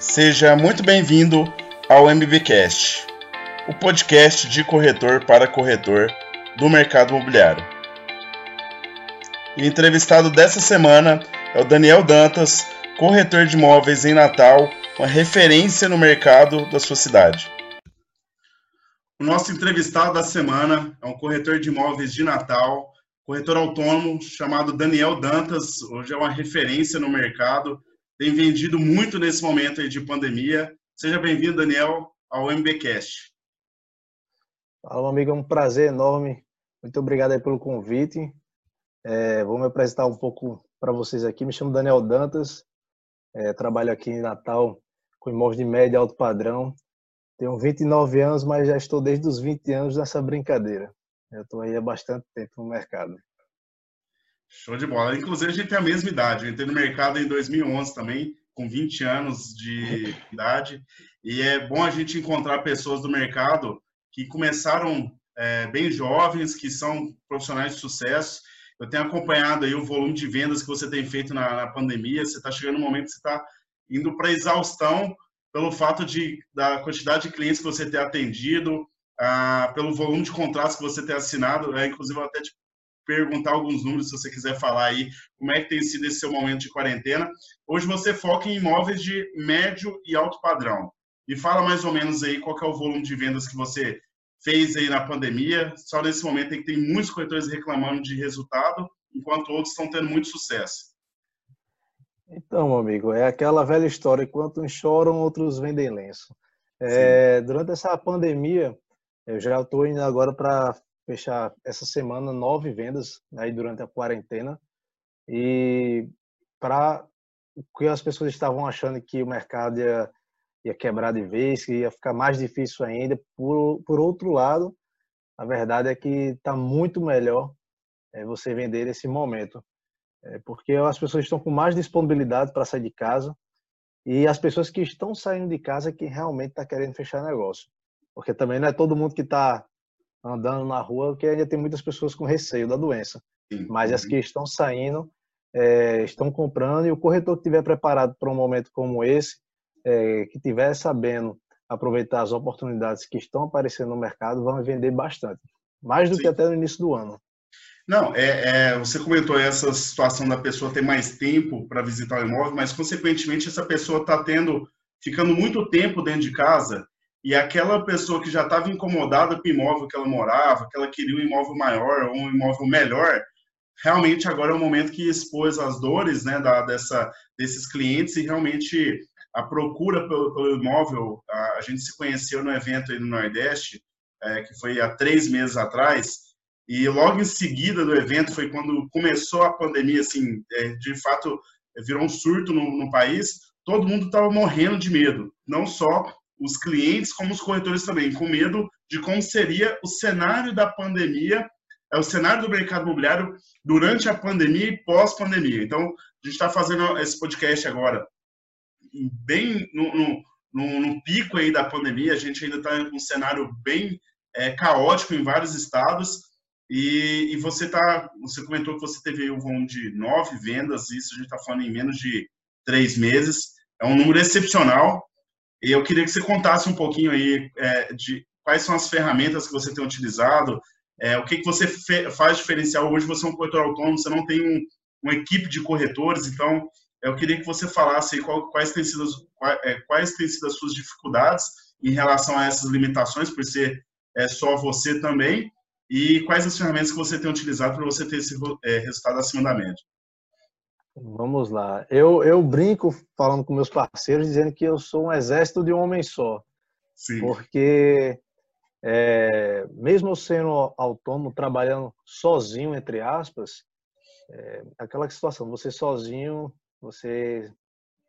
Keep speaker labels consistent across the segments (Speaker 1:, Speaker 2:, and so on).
Speaker 1: Seja muito bem-vindo ao MBcast, o podcast de corretor para corretor do mercado imobiliário. O entrevistado dessa semana é o Daniel Dantas, corretor de imóveis em Natal, uma referência no mercado da sua cidade. O nosso entrevistado da semana é um corretor de imóveis de Natal, corretor autônomo chamado Daniel Dantas, hoje é uma referência no mercado, tem vendido muito nesse momento de pandemia. Seja bem-vindo, Daniel, ao MBcast.
Speaker 2: Fala, amigo, é um prazer enorme. Muito obrigado pelo convite. É, vou me apresentar um pouco para vocês aqui. Me chamo Daniel Dantas, é, trabalho aqui em Natal com imóveis de média e alto padrão. Tenho 29 anos, mas já estou desde os 20 anos nessa brincadeira. Eu estou aí há bastante tempo no mercado.
Speaker 1: Show de bola. Inclusive, a gente tem a mesma idade. Eu entrei no mercado em 2011 também, com 20 anos de idade. E é bom a gente encontrar pessoas do mercado que começaram é, bem jovens, que são profissionais de sucesso. Eu tenho acompanhado aí o volume de vendas que você tem feito na, na pandemia. Você está chegando no momento que você está indo para exaustão pelo fato de da quantidade de clientes que você tem atendido, ah, pelo volume de contratos que você tem assinado. É, inclusive, eu até te perguntar alguns números, se você quiser falar aí como é que tem sido esse seu momento de quarentena. Hoje você foca em imóveis de médio e alto padrão. E fala mais ou menos aí qual é o volume de vendas que você fez aí na pandemia. Só nesse momento em que tem muitos corretores reclamando de resultado, enquanto outros estão tendo muito sucesso.
Speaker 2: Então, meu amigo, é aquela velha história, enquanto uns choram, outros vendem lenço. É, durante essa pandemia, eu já estou indo agora para fechar essa semana nove vendas aí durante a quarentena e para o que as pessoas estavam achando que o mercado ia, ia quebrar de vez, que ia ficar mais difícil ainda. Por, por outro lado, a verdade é que está muito melhor é, você vender nesse momento, é, porque as pessoas estão com mais disponibilidade para sair de casa e as pessoas que estão saindo de casa que realmente está querendo fechar negócio, porque também não é todo mundo que está andando na rua, porque ainda tem muitas pessoas com receio da doença. Sim. Mas as uhum. que estão saindo, é, estão comprando, e o corretor que estiver preparado para um momento como esse, é, que estiver sabendo aproveitar as oportunidades que estão aparecendo no mercado, vão vender bastante. Mais do Sim. que até no início do ano.
Speaker 1: Não, é, é, você comentou essa situação da pessoa ter mais tempo para visitar o imóvel, mas consequentemente essa pessoa está tendo, ficando muito tempo dentro de casa e aquela pessoa que já estava incomodada com o imóvel que ela morava, que ela queria um imóvel maior ou um imóvel melhor, realmente agora é o momento que expôs as dores né, da, dessa, desses clientes e realmente a procura pelo, pelo imóvel. A, a, gente se conheceu no evento aí no Nordeste, é, que foi há três meses atrás, e logo em seguida do evento foi quando começou a pandemia, assim, é, de fato virou um surto no, no país, todo mundo estava morrendo de medo, não só os clientes como os corretores também, com medo de como seria o cenário da pandemia, é o cenário do mercado imobiliário durante a pandemia e pós-pandemia. Então, a gente está fazendo esse podcast agora bem no, no, no, no, pico aí da pandemia, a gente ainda está em um cenário bem é, caótico em vários estados, e, e você tá, você comentou que você teve um volume de nove vendas, isso a gente está falando em menos de três meses, é um número excepcional, e eu queria que você contasse um pouquinho aí é, de quais são as ferramentas que você tem utilizado, é, o que, que você faz diferencial. Hoje você é um corretor autônomo, você não tem um, uma equipe de corretores, então eu queria que você falasse qual, quais, têm sido, quais, é, quais têm sido as suas dificuldades em relação a essas limitações, por ser é, só você também, e quais as ferramentas que você tem utilizado para você ter esse é, resultado acima da média.
Speaker 2: Vamos lá. Eu, eu brinco falando com meus parceiros dizendo que eu sou um exército de um homem só. Sim. Porque é, mesmo sendo autônomo, trabalhando sozinho, entre aspas, é, aquela situação, você sozinho, você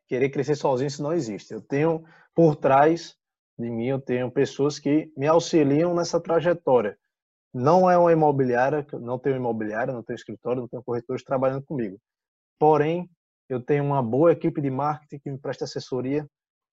Speaker 2: querer crescer sozinho, isso não existe. Eu tenho por trás de mim, eu tenho pessoas que me auxiliam nessa trajetória. Não é uma imobiliária, não tenho imobiliária, não tenho escritório, não tenho corretores trabalhando comigo. Porém, eu tenho uma boa equipe de marketing que me presta assessoria.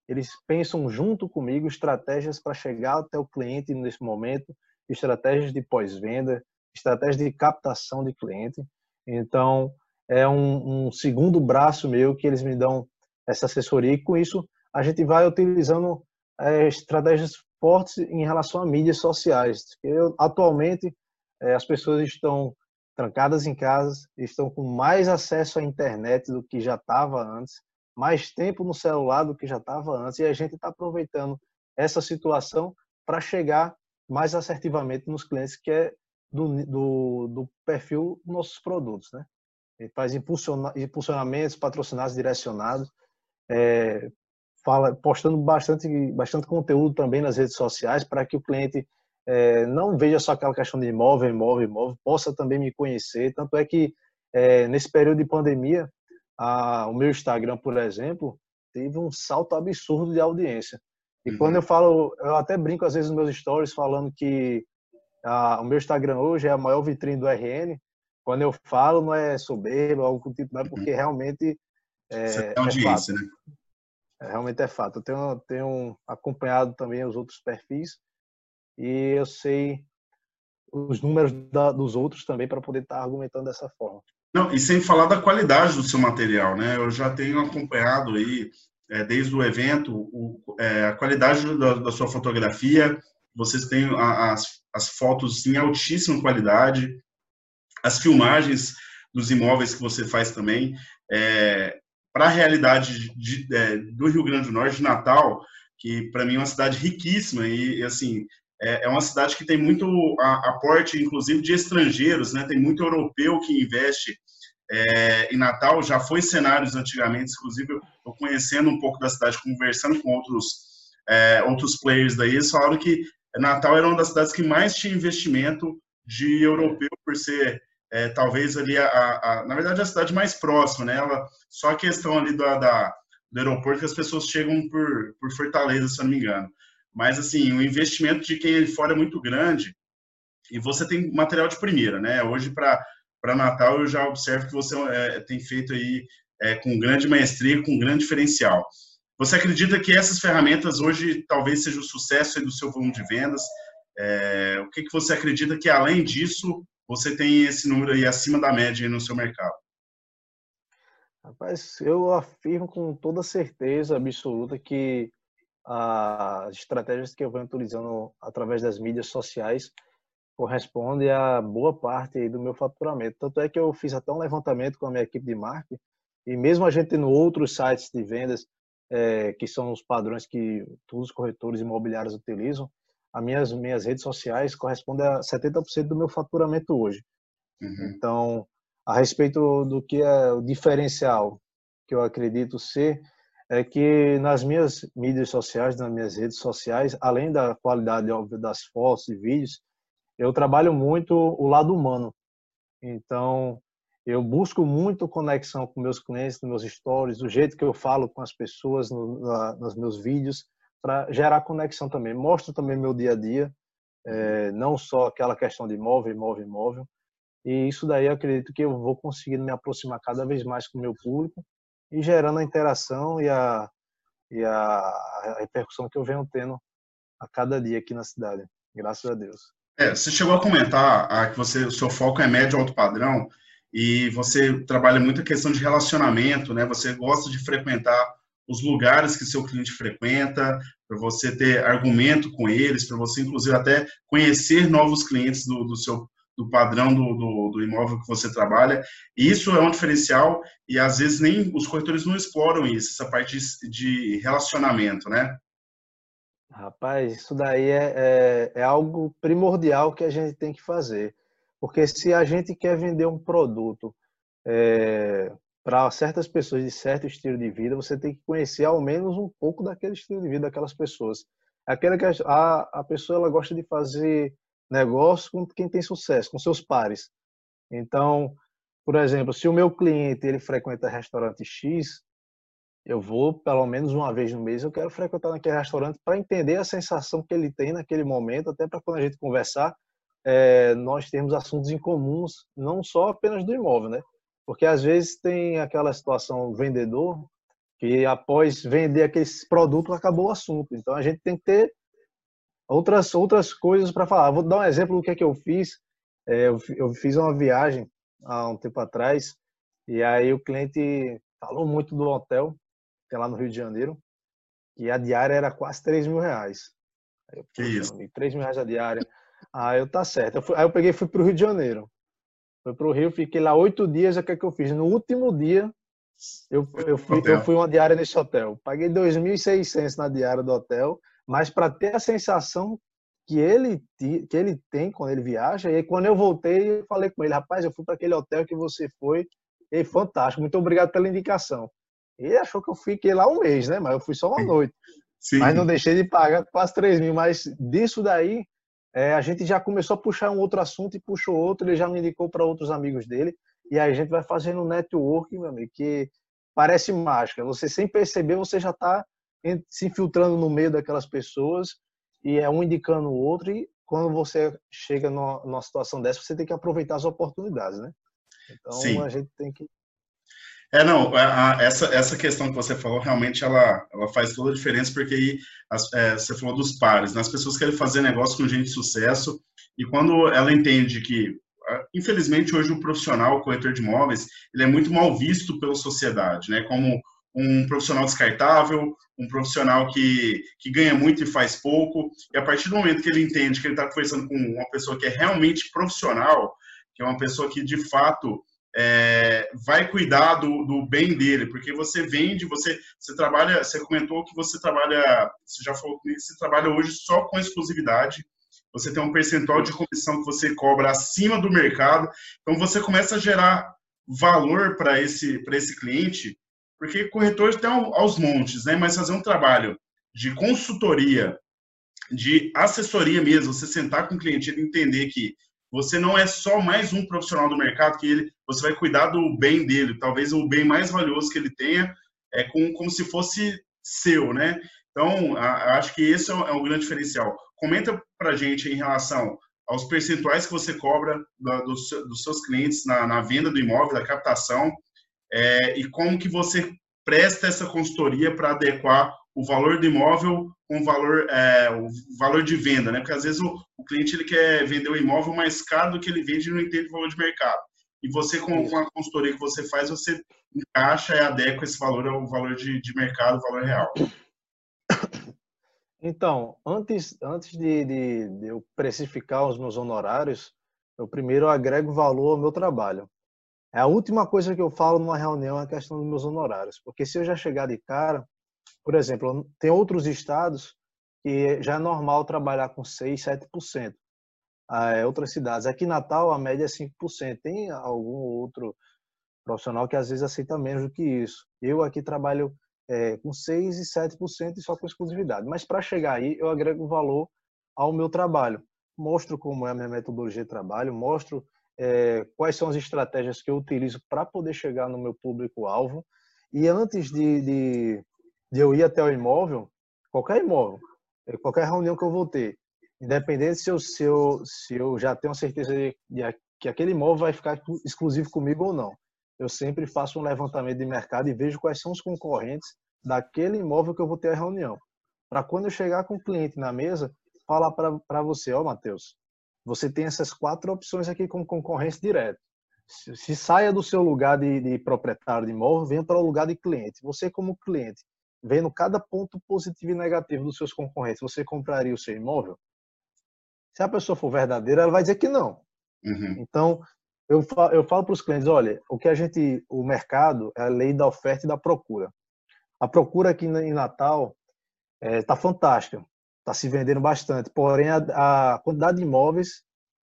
Speaker 2: Eles pensam junto comigo estratégias para chegar até o cliente nesse momento, estratégias de pós-venda, estratégias de captação de cliente. Então, é um, um, segundo braço meu que eles me dão essa assessoria e com isso a gente vai utilizando é, estratégias fortes em relação a mídias sociais. Eu, atualmente, é, as pessoas estão trancadas em casa, estão com mais acesso à internet do que já estava antes, mais tempo no celular do que já estava antes, e a gente está aproveitando essa situação para chegar mais assertivamente nos clientes, que é do, do, do perfil dos nossos produtos. Né? Ele faz impulsiona, impulsionamentos patrocinados, direcionados, é, fala, postando bastante, bastante conteúdo também nas redes sociais para que o cliente é, não veja só aquela questão de imóvel, imóvel, imóvel, possa também me conhecer. Tanto é que é, nesse período de pandemia, a, o meu Instagram, por exemplo, teve um salto absurdo de audiência. E uhum. quando eu falo, eu até brinco às vezes nos meus stories falando que a, o meu Instagram hoje é a maior vitrine do RN. Quando eu falo, não é soberbo, algo do tipo, não é porque uhum. realmente é, Você tem audiência, é fato. né? É, realmente é fato. Eu tenho, tenho acompanhado também os outros perfis e eu sei os números da, dos outros também para poder estar argumentando dessa forma.
Speaker 1: Não, e sem falar da qualidade do seu material, né? Eu já tenho acompanhado aí, é, desde o evento, o, é, a qualidade da, da, sua fotografia. Vocês têm as, as fotos em altíssima qualidade, as filmagens dos imóveis que você faz também. É, para a realidade de, é, do Rio Grande do Norte, de Natal, que para mim é uma cidade riquíssima e, assim, é, é, uma cidade que tem muito aporte, inclusive, de estrangeiros, né? Tem muito europeu que investe é, em Natal. Já foi cenários antigamente, inclusive, eu conhecendo um pouco da cidade, conversando com outros, é, outros players daí, eles falaram que Natal era uma das cidades que mais tinha investimento de europeu, por ser é, talvez ali, a, a, na verdade, a cidade mais próxima, né? Ela, só a questão ali da, da, do aeroporto que as pessoas chegam por, por Fortaleza, se eu não me engano. Mas, assim, o investimento de quem é de fora é muito grande e você tem material de primeira, né? Hoje, para Natal, eu já observo que você é, tem feito aí é, com grande maestria, com grande diferencial. Você acredita que essas ferramentas hoje talvez seja o sucesso do seu volume de vendas? É, o que, que você acredita que, além disso, você tem esse número aí acima da média no seu mercado?
Speaker 2: Rapaz, eu afirmo com toda certeza absoluta que as estratégias que eu venho utilizando através das mídias sociais corresponde a boa parte do meu faturamento. Tanto é que eu fiz até um levantamento com a minha equipe de marketing e mesmo a gente tendo outros sites de vendas é, que são os padrões que todos os corretores imobiliários utilizam, as minhas minhas redes sociais correspondem a 70% do meu faturamento hoje. Uhum. Então, a respeito do que é o diferencial que eu acredito ser é que nas minhas mídias sociais, nas minhas redes sociais, além da qualidade das fotos e vídeos, eu trabalho muito o lado humano. Então, eu busco muito conexão com meus clientes, nos meus stories, do jeito que eu falo com as pessoas no, na, nos meus vídeos, para gerar conexão também. Mostro também meu dia a dia, é, não só aquela questão de imóvel, imóvel, imóvel. E isso daí eu acredito que eu vou conseguindo me aproximar cada vez mais com o meu público e gerando a interação e a, e a, repercussão que eu venho tendo a cada dia aqui na cidade. Graças a Deus.
Speaker 1: É, você chegou a comentar ah, que você, o seu foco é médio alto padrão e você trabalha muito a questão de relacionamento, né? Você gosta de frequentar os lugares que seu cliente frequenta, para você ter argumento com eles, para você, inclusive, até conhecer novos clientes do, do seu do padrão do, do, do, imóvel que você trabalha. Isso é um diferencial e às vezes nem os corretores não exploram isso, essa parte de, de relacionamento, né?
Speaker 2: Rapaz, isso daí é, é, é, algo primordial que a gente tem que fazer. Porque se a gente quer vender um produto é, para certas pessoas de certo estilo de vida, você tem que conhecer ao menos um pouco daquele estilo de vida daquelas pessoas. Aquela que a, a pessoa ela gosta de fazer negócio com quem tem sucesso, com seus pares. Então, por exemplo, se o meu cliente ele frequenta restaurante X, eu vou pelo menos uma vez no mês, eu quero frequentar naquele restaurante para entender a sensação que ele tem naquele momento, até para quando a gente conversar, é, nós temos assuntos em comuns, não só apenas do imóvel, né? Porque às vezes tem aquela situação vendedor que após vender aquele produto acabou o assunto. Então a gente tem que ter outras outras coisas para falar. Vou dar um exemplo do que é que eu fiz. É, eu, eu fiz uma viagem há um tempo atrás e aí o cliente falou muito do hotel que é lá no Rio de Janeiro que a diária era quase 3 mil reais.
Speaker 1: Aí eu, que isso?
Speaker 2: 3 mil reais a diária. Aí eu, tá certo. Eu fui, aí eu peguei e fui pro Rio de Janeiro. Fui pro Rio, fiquei lá oito dias, o que, é que eu fiz? No último dia, eu, eu, fui, eu fui uma diária nesse hotel. Paguei 2.600 na diária do hotel, mas para ter a sensação que ele, que ele tem quando ele viaja, e aí, quando eu voltei, eu falei com ele, rapaz, eu fui para aquele hotel que você foi, e fantástico, muito obrigado pela indicação. Ele achou que eu fiquei lá um mês, né? Mas eu fui só uma noite. Sim. Mas não deixei de pagar quase 3 mil. Mas disso daí, é, a gente já começou a puxar um outro assunto e puxou outro, ele já me indicou para outros amigos dele. E aí a gente vai fazendo um network, meu amigo, que parece mágica. Você sem perceber, você já está se infiltrando no meio daquelas pessoas e é um indicando o outro. E quando você chega numa, situação dessa, você tem que aproveitar as oportunidades, né? Então Sim. a gente tem que
Speaker 1: é, não, a, a, essa, essa questão que você falou, realmente ela, ela faz toda a diferença, porque aí as, é, você falou dos pares, né? as pessoas querem fazer negócio com gente de sucesso, e quando ela entende que, infelizmente, hoje o profissional, o corretor de imóveis, ele é muito mal visto pela sociedade, né? Como um profissional descartável, um profissional que, que ganha muito e faz pouco, e a partir do momento que ele entende que ele está conversando com uma pessoa que é realmente profissional, que é uma pessoa que, de fato, é, vai cuidar do, do, bem dele, porque você vende, você, você trabalha, você comentou que você trabalha, você já falou que você trabalha hoje só com exclusividade, você tem um percentual de comissão que você cobra acima do mercado, então você começa a gerar valor para esse, esse cliente, porque corretor tem aos montes, né? mas fazer um trabalho de consultoria, de assessoria mesmo, você sentar com o cliente e entender que você não é só mais um profissional do mercado que ele, você vai cuidar do bem dele, talvez o bem mais valioso que ele tenha é com, como se fosse seu, né? Então, a, acho que esse é o, é o grande diferencial. Comenta para gente em relação aos percentuais que você cobra da, dos, dos, seus clientes na, na, venda do imóvel, da captação, é, e como que você presta essa consultoria para adequar o valor do imóvel com o valor, é, o valor de venda, né? Porque às vezes o, o, cliente ele quer vender o imóvel mais caro do que ele vende e não entende o valor de mercado. E você, com, com a consultoria que você faz, você encaixa e adequa esse valor ao valor de, de mercado, o valor real.
Speaker 2: Então, antes, antes de, de, de eu precificar os meus honorários, eu primeiro agrego valor ao meu trabalho. É a última coisa que eu falo numa reunião é a questão dos meus honorários, porque se eu já chegar de cara, por exemplo, tem outros estados que já é normal trabalhar com 6, 7%. Ah, outras cidades. Aqui em Natal, a média é 5%. Tem algum outro profissional que às vezes aceita menos do que isso. Eu aqui trabalho é, com 6 e 7% e só com exclusividade. Mas para chegar aí, eu agrego valor ao meu trabalho. Mostro como é a minha metodologia de trabalho, mostro é, quais são as estratégias que eu utilizo para poder chegar no meu público-alvo. E antes de, de, de eu ir até o imóvel, qualquer imóvel, é, qualquer reunião que eu vou ter, independente se eu, se eu, se eu já tenho certeza de, de que aquele imóvel vai ficar exclusivo comigo ou não. Eu sempre faço um levantamento de mercado e vejo quais são os concorrentes daquele imóvel que eu vou ter a reunião. Para quando eu chegar com o cliente na mesa, falar para você, ó, oh, Matheus, você tem essas quatro opções aqui como concorrência direta. Se, se saia do seu lugar de, de proprietário de imóvel, venha para o lugar de cliente. Você como cliente, vendo cada ponto positivo e negativo dos seus concorrentes, você compraria o seu imóvel? Se a pessoa for verdadeira, ela vai dizer que não. Uhum. Então, eu falo, eu falo para os clientes, olha, o que a gente, o mercado é a lei da oferta e da procura. A procura aqui em Natal está é, tá fantástica, está se vendendo bastante. Porém, a, a, quantidade de imóveis,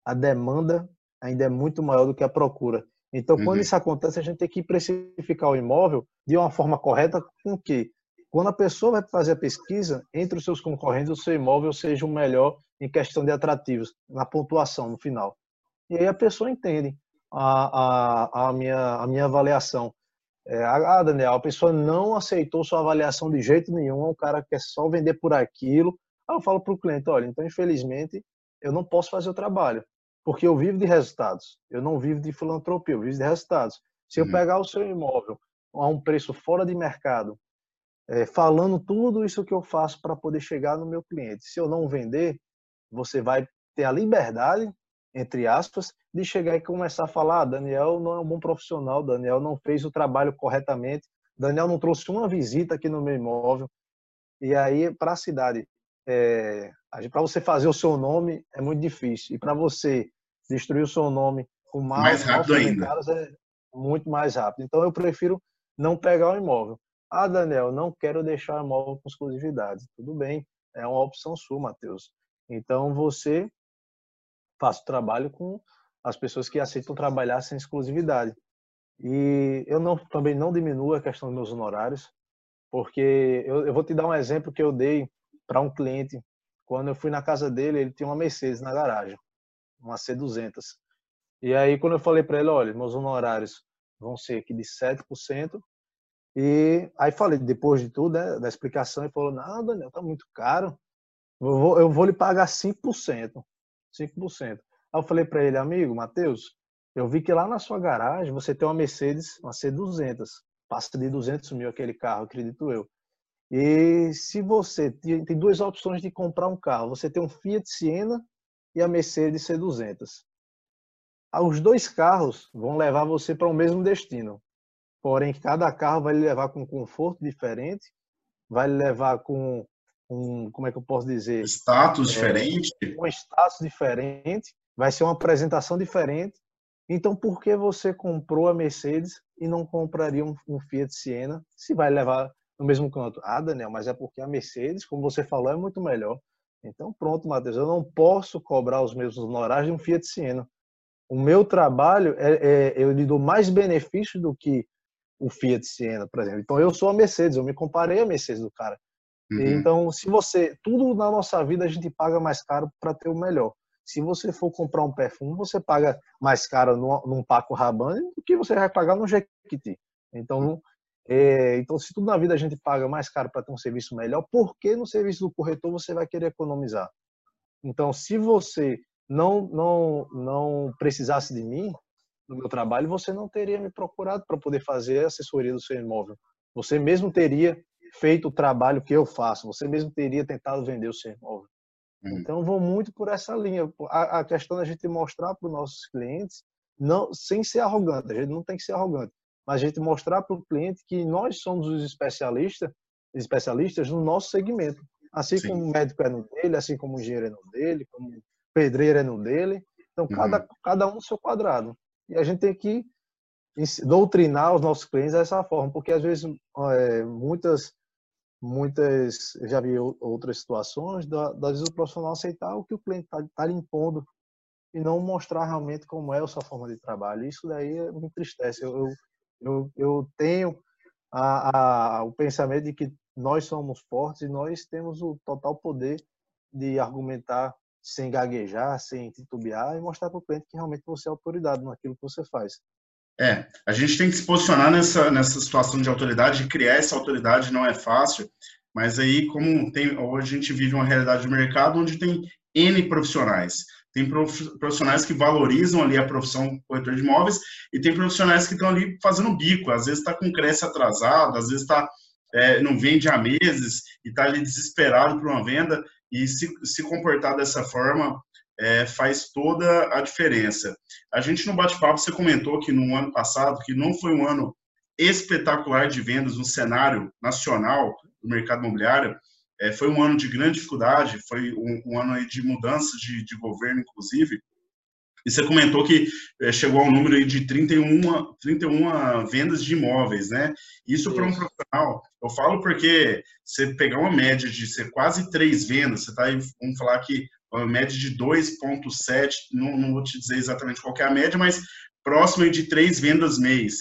Speaker 2: a demanda ainda é muito maior do que a procura. Então, quando uhum. isso acontece, a gente tem que precificar o imóvel de uma forma correta, com que quando a pessoa vai fazer a pesquisa, entre os seus concorrentes, o seu imóvel seja o melhor em questão de atrativos, na pontuação no final. E aí a pessoa entende a, a, a, minha, a minha avaliação. É, ah, Daniel, a pessoa não aceitou sua avaliação de jeito nenhum, o cara quer só vender por aquilo. Aí eu falo para o cliente, olha, então infelizmente eu não posso fazer o trabalho, porque eu vivo de resultados, eu não vivo de filantropia, eu vivo de resultados. Se eu uhum. pegar o seu imóvel a um preço fora de mercado, é, falando tudo isso que eu faço para poder chegar no meu cliente. Se eu não vender, você vai ter a liberdade, entre aspas, de chegar e começar a falar: ah, Daniel não é um bom profissional, Daniel não fez o trabalho corretamente, Daniel não trouxe uma visita aqui no meu imóvel. E aí, para a cidade, é, para você fazer o seu nome é muito difícil. E para você destruir o seu nome com
Speaker 1: mal, mais rápido ainda.
Speaker 2: é muito mais rápido. Então, eu prefiro não pegar o imóvel. Ah, Daniel, não quero deixar o imóvel com exclusividade. Tudo bem, é uma opção sua, Matheus. Então, você faz o trabalho com as pessoas que aceitam trabalhar sem exclusividade. E eu não, também não diminuo a questão dos meus honorários, porque eu, eu vou te dar um exemplo que eu dei para um cliente. Quando eu fui na casa dele, ele tinha uma Mercedes na garagem, uma C200. E aí, quando eu falei para ele, olha, meus honorários vão ser aqui de 7%, e aí falei, depois de tudo, né, da explicação, ele falou, não, Daniel, tá muito caro, eu vou, eu vou lhe pagar 5%. 5%. Aí eu falei para ele, amigo, Matheus, eu vi que lá na sua garagem você tem uma Mercedes, uma C200. Passa de 200 mil aquele carro, acredito eu. E se você tem duas opções de comprar um carro, você tem um Fiat Siena e a Mercedes C200. Ah, os dois carros vão levar você para o mesmo destino. Porém, cada carro vai levar com um conforto diferente, vai levar com um, como é que eu posso dizer?
Speaker 1: Status é, diferente.
Speaker 2: Um status diferente vai ser uma apresentação diferente. Então, por que você comprou a Mercedes e não compraria um, um Fiat Siena se vai levar no mesmo canto? Ah, Daniel, mas é porque a Mercedes, como você falou, é muito melhor. Então, pronto, Matheus, eu não posso cobrar os mesmos honorários de um Fiat Siena. O meu trabalho, é, é, eu lhe dou mais benefício do que o Fiat Siena, por exemplo. Então, eu sou a Mercedes, eu me comparei a Mercedes do cara. Uhum. Então, se você. Tudo na nossa vida a gente paga mais caro para ter o melhor. Se você for comprar um perfume, você paga mais caro num, Paco Rabanne do que você vai pagar no Jequiti. Então, é, então, se tudo na vida a gente paga mais caro para ter um serviço melhor, por que no serviço do corretor você vai querer economizar? Então, se você não não não precisasse de mim no meu trabalho, você não teria me procurado para poder fazer a assessoria do seu imóvel. Você mesmo teria feito o trabalho que eu faço, você mesmo teria tentado vender o seu imóvel. Uhum. Então, vou muito por essa linha. A, a questão da gente mostrar para os nossos clientes, não, sem ser arrogante, a gente não tem que ser arrogante, mas a gente mostrar para o cliente que nós somos os especialistas, especialistas no nosso segmento. Assim Sim. como o médico é no dele, assim como o engenheiro é no dele, como o pedreiro é no dele. Então, uhum. cada, cada um no seu quadrado. E a gente tem que doutrinar os nossos clientes dessa forma, porque às vezes é, muitas muitas, já vi outras situações, da, das vezes o profissional aceitar o que o cliente está tá lhe impondo e não mostrar realmente como é a sua forma de trabalho. Isso daí me entristece. Eu, eu, eu tenho a, a, o pensamento de que nós somos fortes e nós temos o total poder de argumentar sem gaguejar, sem titubear e mostrar para o cliente que realmente você é autoridade naquilo que você faz.
Speaker 1: É, a gente tem que se posicionar nessa, nessa situação de autoridade, criar essa autoridade não é fácil, mas aí, como tem, hoje a gente vive uma realidade de mercado onde tem N profissionais. Tem profissionais que valorizam ali a profissão corretor de imóveis e tem profissionais que estão ali fazendo bico. Às vezes está com creche atrasado, às vezes tá, é, não vende há meses e está ali desesperado por uma venda. E se, se comportar dessa forma é, faz toda a diferença. A gente no bate-papo, você comentou que no ano passado, que não foi um ano espetacular de vendas no cenário nacional do mercado imobiliário, é, foi um ano de grande dificuldade, foi um, um ano de mudança de, de, governo, inclusive, e você comentou que é, chegou ao número de 31, 31 vendas de imóveis, né? Isso para um profissional, eu falo porque você pegar uma média de ser quase três vendas, você está aí, vamos falar que uma média de 2,7, não, não vou te dizer exatamente qual é a média, mas próximo de três vendas mês.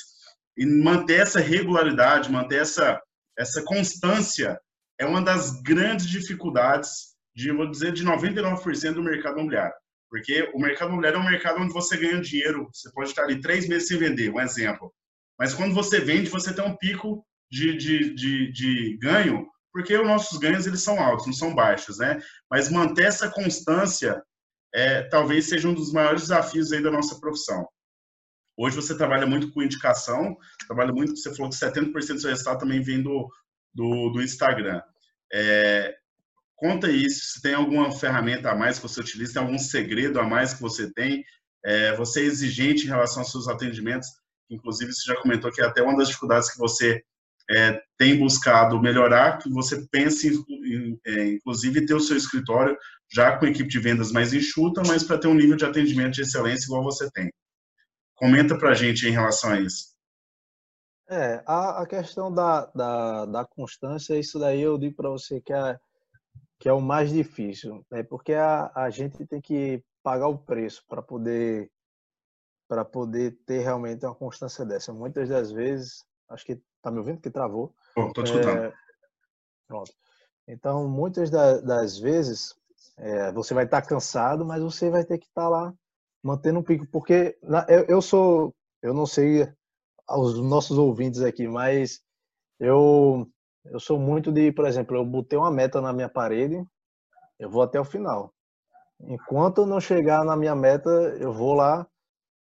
Speaker 1: E manter essa regularidade, manter essa, essa constância é uma das grandes dificuldades, de, vou dizer, de 99% do mercado imobiliário. Porque o mercado imobiliário é um mercado onde você ganha dinheiro, você pode estar ali três meses sem vender, um exemplo. Mas quando você vende, você tem um pico de, de, de, de ganho porque os nossos ganhos eles são altos, não são baixos, né? Mas manter essa constância é, talvez seja um dos maiores desafios aí da nossa profissão. Hoje você trabalha muito com indicação, trabalha muito, você falou que 70% do seu resultado também vem do, do, do Instagram. É, conta isso, se tem alguma ferramenta a mais que você utiliza, tem algum segredo a mais que você tem, é, você é exigente em relação aos seus atendimentos, inclusive você já comentou que é até uma das dificuldades que você é, tem buscado melhorar, que você pense em é, inclusive ter o seu escritório já com equipe de vendas mais enxuta, mas para ter um nível de atendimento de excelência igual você tem. Comenta para a gente em relação a isso.
Speaker 2: É, a, a questão da, da, da constância, isso daí eu digo para você que é, que é o mais difícil, né? porque a, a gente tem que pagar o preço para poder para poder ter realmente uma constância dessa. Muitas das vezes, acho que tá me ouvindo que travou.
Speaker 1: Estou escutando. É,
Speaker 2: pronto. Então, muitas da, das vezes é, você vai estar tá cansado, mas você vai ter que estar tá lá mantendo um pico, porque eu, eu sou, eu não sei aos nossos ouvintes aqui, mas eu eu sou muito de, por exemplo, eu botei uma meta na minha parede, eu vou até o final. Enquanto não chegar na minha meta, eu vou lá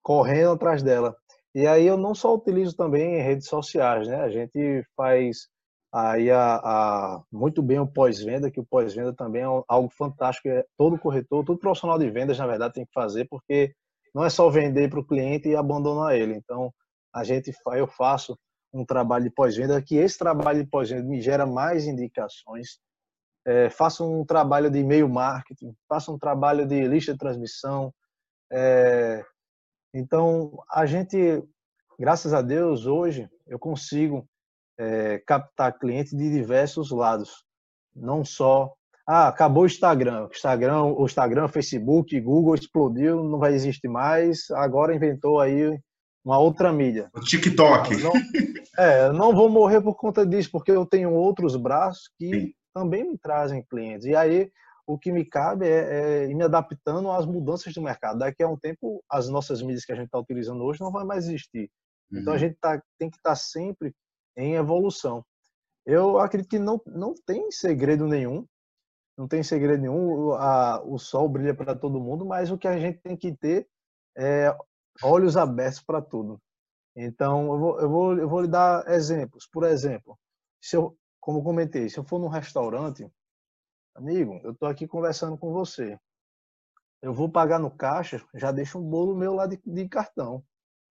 Speaker 2: correndo atrás dela. E aí eu não só utilizo também redes sociais, né? A gente faz aí a, a muito bem o pós-venda, que o pós-venda também é algo fantástico. É todo corretor, todo profissional de vendas, na verdade, tem que fazer, porque não é só vender para o cliente e abandonar ele. Então, a gente, eu faço um trabalho de pós-venda, que esse trabalho de pós-venda me gera mais indicações. É, faço um trabalho de e-mail marketing, faço um trabalho de lista de transmissão. É, então, a gente, graças a Deus, hoje eu consigo é, captar clientes de diversos lados, não só ah, acabou o Instagram, Instagram, o Instagram, Facebook, Google explodiu, não vai existir mais. Agora inventou aí uma outra mídia.
Speaker 1: O TikTok.
Speaker 2: Não, é, não vou morrer por conta disso, porque eu tenho outros braços que Sim. também me trazem clientes. E aí o que me cabe é, é ir me adaptando às mudanças do mercado. Daqui a um tempo, as nossas mídias que a gente está utilizando hoje não vai mais existir. Uhum. Então a uhum. gente tá, tem que estar tá sempre em evolução. Eu acredito que não, não tem segredo nenhum, não tem segredo nenhum, a, o sol brilha para todo mundo, mas o que a gente tem que ter é olhos abertos para tudo. Então, eu vou, eu, vou, eu vou lhe dar exemplos. Por exemplo, se eu, como comentei, se eu for num restaurante, amigo, eu estou aqui conversando com você. Eu vou pagar no caixa, já deixo um bolo meu lá de, de cartão.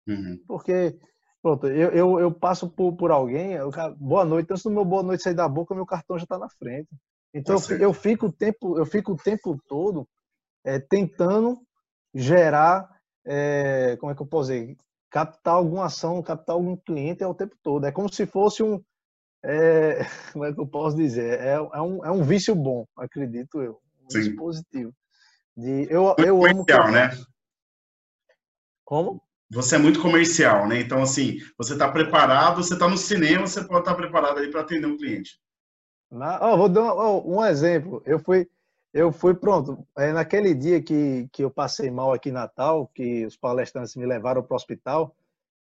Speaker 2: Uhum. Porque, pronto, eu, eu, eu, passo por, por alguém, eu, boa noite, antes do meu boa noite sair da boca, meu cartão já está na frente. Então, tá eu, eu, fico o tempo, eu fico o tempo todo é, tentando gerar é, como é que eu posso dizer, captar alguma ação, captar algum cliente é o tempo todo. É como se fosse um, é, como é que eu posso dizer, é, é, um, é um vício bom, acredito eu, um Sim. vício positivo. De, eu, eu amo
Speaker 1: comercial, né?
Speaker 2: Como?
Speaker 1: Você é muito comercial, né? Então, assim, você está preparado, você está no cinema, você pode estar tá preparado aí para atender um cliente.
Speaker 2: Na, oh, vou dar um, oh, um exemplo. Eu fui, eu fui pronto. É, naquele dia que, que eu passei mal aqui em Natal, que os palestrantes me levaram para o hospital,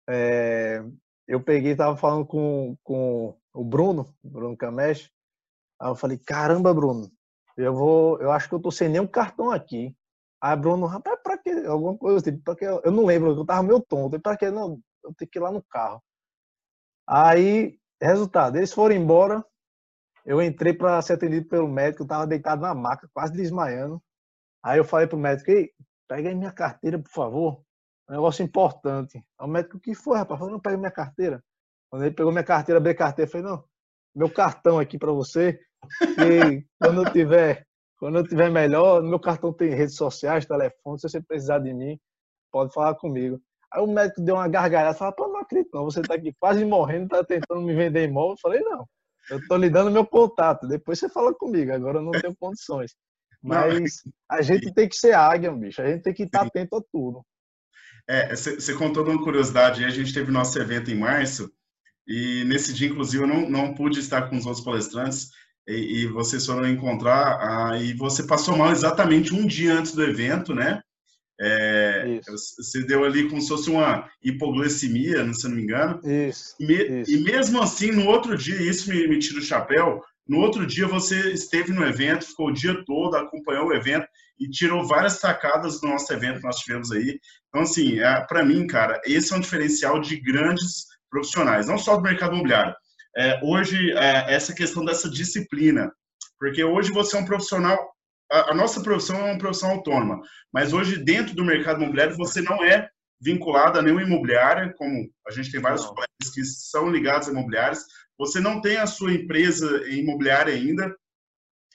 Speaker 2: é, eu peguei, estava falando com, com o Bruno, Bruno Camesh. Aí eu falei, caramba, Bruno, eu vou, eu acho que eu tô sem nenhum cartão aqui. Aí Bruno, rapaz, para que alguma coisa tipo, para que eu não lembro, eu tava meio tonto, para que não, eu tenho que ir lá no carro. Aí, resultado, eles foram embora, eu entrei para ser atendido pelo médico, eu estava deitado na maca, quase desmaiando. Aí eu falei pro médico, Ei, pega aí minha carteira, por favor. Um negócio importante. O médico, o que foi, rapaz? Falei, não, pega minha carteira. Quando ele pegou minha carteira, abri a carteira, eu falei, não, meu cartão aqui para você. E quando eu tiver, quando eu tiver melhor, meu cartão tem redes sociais, telefone, se você precisar de mim, pode falar comigo. Aí o médico deu uma gargalhada, falou, pô, não acredito não, você está aqui quase morrendo, está tentando me vender imóvel. Eu falei, não, eu tô lhe dando meu contato, depois você fala comigo, agora eu não tenho condições. Mas a gente tem que ser águia, bicho, a gente tem que estar atento a tudo.
Speaker 1: É, você contou uma curiosidade, a gente teve nosso evento em março, e nesse dia, inclusive, eu não, não pude estar com os outros palestrantes, e, e vocês foram encontrar, ah, e você passou mal exatamente um dia antes do evento, né? É, você deu ali como se fosse uma hipoglicemia, se não me engano.
Speaker 2: Isso,
Speaker 1: e, me,
Speaker 2: isso.
Speaker 1: e mesmo assim, no outro dia, isso me, me tira o chapéu. No outro dia, você esteve no evento, ficou o dia todo, acompanhou o evento e tirou várias sacadas do nosso evento que nós tivemos aí. Então, assim, é, para mim, cara, esse é um diferencial de grandes profissionais, não só do mercado imobiliário. É, hoje, é, essa questão dessa disciplina, porque hoje você é um profissional a, a, nossa profissão é uma profissão autônoma, mas hoje dentro do mercado imobiliário você não é vinculado a nenhuma imobiliária, como a gente tem vários não. colegas que são ligados a imobiliárias, você não tem a sua empresa imobiliária ainda,